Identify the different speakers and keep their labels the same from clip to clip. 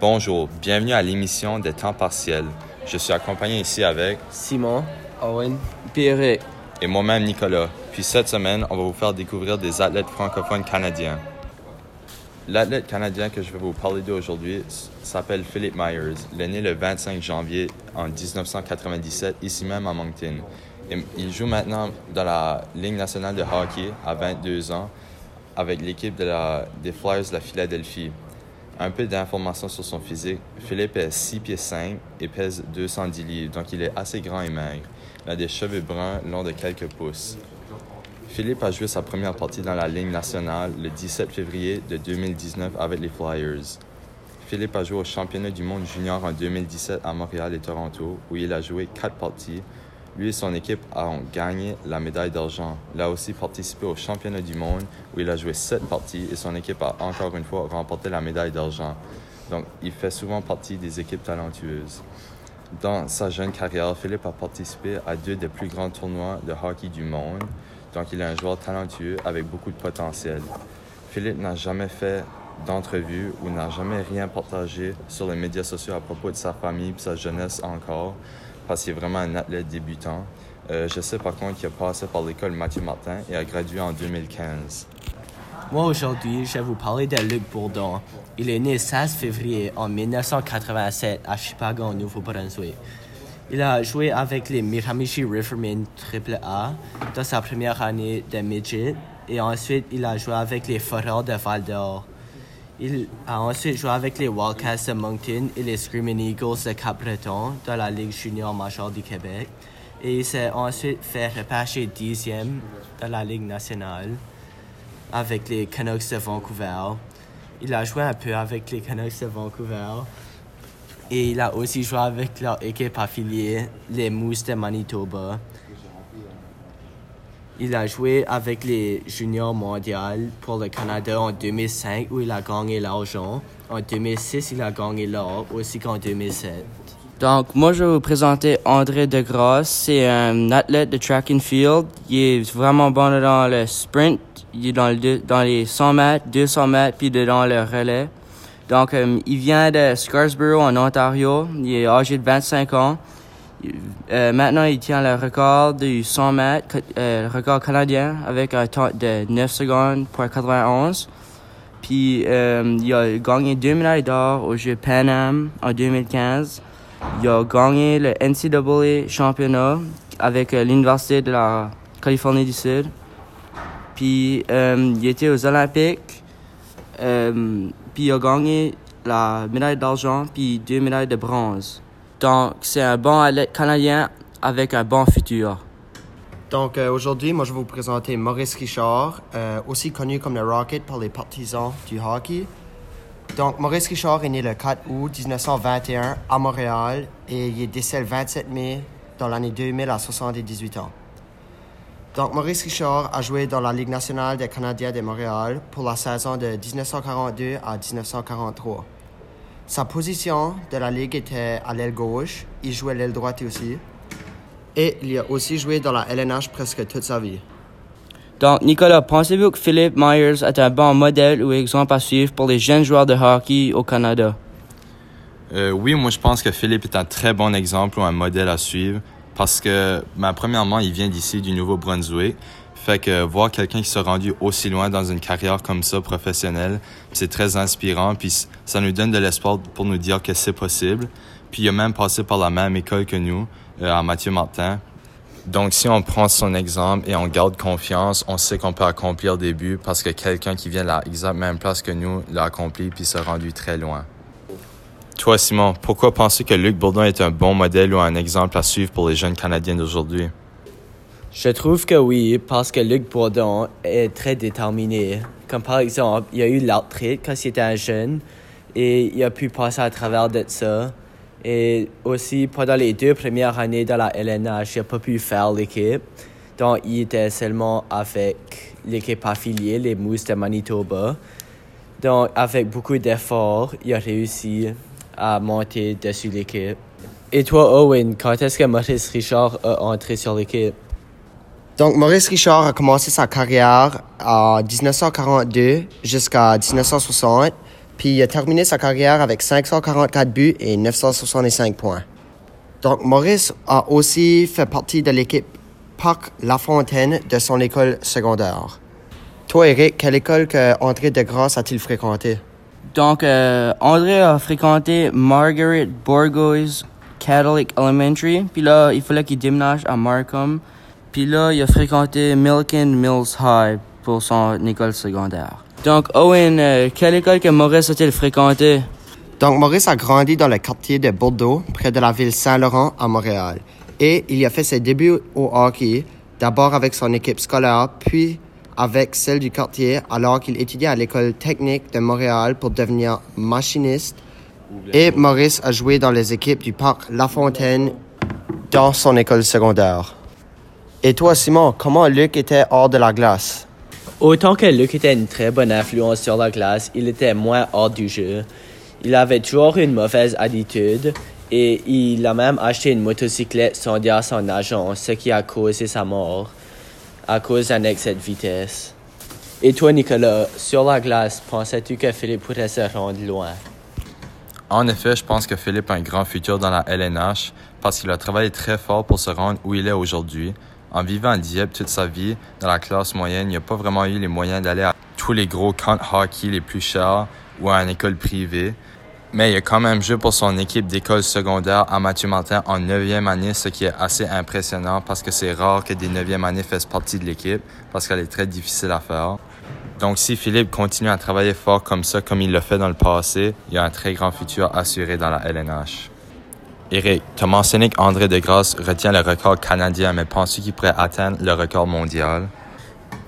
Speaker 1: Bonjour, bienvenue à l'émission des temps partiels. Je suis accompagné ici avec
Speaker 2: Simon, Owen, Pierre.
Speaker 1: et moi-même Nicolas. Puis cette semaine, on va vous faire découvrir des athlètes francophones canadiens. L'athlète canadien que je vais vous parler d'aujourd'hui s'appelle Philip Myers. Il est né le 25 janvier en 1997, ici même à Moncton. Il joue maintenant dans la Ligue nationale de hockey à 22 ans avec l'équipe de des Flyers de la Philadelphie. Un peu d'informations sur son physique. Philippe est 6 pieds 5 et pèse 210 livres, donc il est assez grand et maigre. Il a des cheveux bruns longs de quelques pouces. Philippe a joué sa première partie dans la Ligue nationale le 17 février de 2019 avec les Flyers. Philippe a joué au championnat du monde junior en 2017 à Montréal et Toronto, où il a joué quatre parties. Lui et son équipe ont gagné la médaille d'argent. Il a aussi participé au championnat du monde, où il a joué sept parties, et son équipe a encore une fois remporté la médaille d'argent. Donc, il fait souvent partie des équipes talentueuses. Dans sa jeune carrière, Philippe a participé à deux des plus grands tournois de hockey du monde. Donc, il est un joueur talentueux avec beaucoup de potentiel. Philippe n'a jamais fait d'entrevue ou n'a jamais rien partagé sur les médias sociaux à propos de sa famille et sa jeunesse encore, parce qu'il est vraiment un athlète débutant. Euh, je sais par contre qu'il a passé par l'école Mathieu Martin et a gradué en 2015.
Speaker 2: Moi aujourd'hui, je vais vous parler de Luc Bourdon. Il est né le 16 février en 1987 à Chicago, au Nouveau-Brunswick. Il a joué avec les Miramichi Rivermen AAA dans sa première année de midget et ensuite il a joué avec les Foreurs de Val d'Or. Il a ensuite joué avec les Wildcats de Moncton et les Screaming Eagles de Cap-Breton dans la Ligue junior majeure du Québec. Et il s'est ensuite fait repêcher dixième dans la Ligue nationale avec les Canucks de Vancouver. Il a joué un peu avec les Canucks de Vancouver. Et il a aussi joué avec leur équipe affiliée, les Moose de Manitoba. Il a joué avec les juniors mondiales pour le Canada en 2005 où il a gagné l'argent. En 2006, il a gagné l'or, aussi qu'en 2007.
Speaker 3: Donc, moi, je vais vous présenter André Degrasse. C'est un athlète de track and field. Il est vraiment bon dans le sprint. Il est dans, le dans les 100 mètres, 200 mètres, puis dans le relais. Donc, euh, il vient de Scarsborough, en Ontario. Il est âgé de 25 ans. Euh, maintenant, il tient le record du 100 mètres, euh, le record canadien, avec un temps de 9 secondes pour 91. Puis, euh, il a gagné deux médailles d'or au Jeux Pan Am en 2015. Il a gagné le NCAA championnat avec l'Université de la Californie du Sud. Puis il était aux Olympiques. Puis il a gagné la médaille d'argent puis deux médailles de bronze. Donc c'est un bon canadien avec un bon futur.
Speaker 4: Donc euh, aujourd'hui, moi je vais vous présenter Maurice Richard, euh, aussi connu comme le Rocket par les partisans du hockey. Donc Maurice Richard est né le 4 août 1921 à Montréal et il est décédé le 27 mai dans l'année 2000 à 78 ans. Donc Maurice Richard a joué dans la Ligue nationale des Canadiens de Montréal pour la saison de 1942 à 1943. Sa position de la Ligue était à l'aile gauche, il jouait l'aile droite aussi. Et il a aussi joué dans la LNH presque toute sa vie.
Speaker 3: Donc Nicolas, pensez-vous que Philip Myers est un bon modèle ou exemple à suivre pour les jeunes joueurs de hockey au Canada?
Speaker 1: Euh, oui, moi je pense que Philippe est un très bon exemple ou un modèle à suivre parce que, premièrement, il vient d'ici, du Nouveau-Brunswick. Fait que voir quelqu'un qui s'est rendu aussi loin dans une carrière comme ça, professionnelle, c'est très inspirant. Puis ça nous donne de l'espoir pour nous dire que c'est possible. Puis il a même passé par la même école que nous, euh, à Mathieu Martin. Donc si on prend son exemple et on garde confiance, on sait qu'on peut accomplir des buts parce que quelqu'un qui vient de la même place que nous l'a accompli puis s'est rendu très loin. Toi, Simon, pourquoi penser que Luc Bourdon est un bon modèle ou un exemple à suivre pour les jeunes Canadiens d'aujourd'hui?
Speaker 2: Je trouve que oui, parce que Luc Bourdon est très déterminé. Comme par exemple, il a eu l'arthrite quand il était un jeune et il a pu passer à travers de ça. Et aussi, pendant les deux premières années dans la LNH, il n'a pas pu faire l'équipe. Donc, il était seulement avec l'équipe affiliée, les Moose de Manitoba. Donc, avec beaucoup d'efforts, il a réussi à monter dessus l'équipe. Et toi, Owen, quand est-ce que Maurice Richard a entré sur l'équipe?
Speaker 4: Donc, Maurice Richard a commencé sa carrière en 1942 jusqu'à 1960 Puis il a terminé sa carrière avec 544 buts et 965 points. Donc Maurice a aussi fait partie de l'équipe Parc Lafontaine de son école secondaire. Toi, Eric, quelle école que André Degrasse a-t-il fréquenté?
Speaker 3: Donc, euh, André a fréquenté Margaret Burgos Catholic Elementary. Puis là, il fallait qu'il déménage à Markham. Puis là, il a fréquenté Milton Mills High pour son école secondaire. Donc, Owen, euh, quelle école que Maurice a-t-il fréquenté?
Speaker 4: Donc Maurice a grandi dans le quartier de Bordeaux, près de la ville Saint-Laurent à Montréal. Et il a fait ses débuts au hockey, d'abord avec son équipe scolaire, puis avec celle du quartier, alors qu'il étudiait à l'école technique de Montréal pour devenir machiniste. Et Maurice a joué dans les équipes du parc La Fontaine dans son école secondaire. Et toi, Simon, comment Luc était hors de la glace?
Speaker 2: Autant que Luc était une très bonne influence sur la glace, il était moins hors du jeu. Il avait toujours une mauvaise attitude et il a même acheté une motocyclette sans dire à son agent, ce qui a causé sa mort à cause d'un excès de vitesse. Et toi, Nicolas, sur la glace, pensais-tu que Philippe pourrait se rendre loin?
Speaker 1: En effet, je pense que Philippe a un grand futur dans la LNH parce qu'il a travaillé très fort pour se rendre où il est aujourd'hui. En vivant à Dieppe toute sa vie, dans la classe moyenne, il n'a pas vraiment eu les moyens d'aller à tous les gros camps de hockey les plus chers ou à une école privée. Mais il a quand même joué pour son équipe d'école secondaire à Mathieu Martin en 9e année, ce qui est assez impressionnant parce que c'est rare que des 9e années fassent partie de l'équipe parce qu'elle est très difficile à faire. Donc si Philippe continue à travailler fort comme ça, comme il l'a fait dans le passé, il a un très grand futur assuré dans la LNH. Eric, tu as mentionné qu'André Degrasse retient le record canadien, mais penses-tu qu'il pourrait atteindre le record mondial?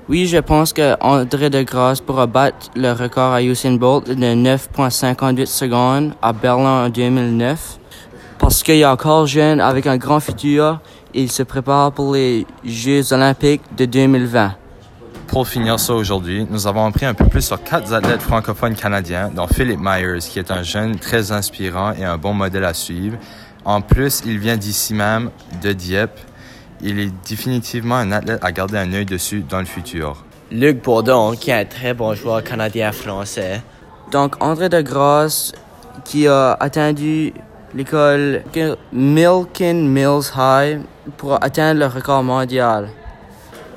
Speaker 3: Oui, je pense que André Degrasse pourra battre le record à Usain Bolt de 9,58 secondes à Berlin en 2009. Parce qu'il est encore jeune avec un grand futur, il se prépare pour les Jeux olympiques de 2020.
Speaker 1: Pour finir ça aujourd'hui, nous avons appris un peu plus sur quatre athlètes francophones canadiens, dont Philip Myers, qui est un jeune très inspirant et un bon modèle à suivre. En plus, il vient d'ici même, de Dieppe. Il est définitivement un athlète à garder un œil dessus dans le futur.
Speaker 2: Luc Bourdon, qui est un très bon joueur canadien-français.
Speaker 3: Donc, André Degrasse, qui a attendu l'école Milton Mills High pour atteindre le record mondial.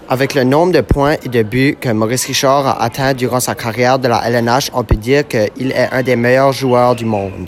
Speaker 4: Avec le nombre de points et de buts que Maurice Richard a atteint durant sa carrière de la LNH, on peut dire qu'il est un des meilleurs joueurs du monde.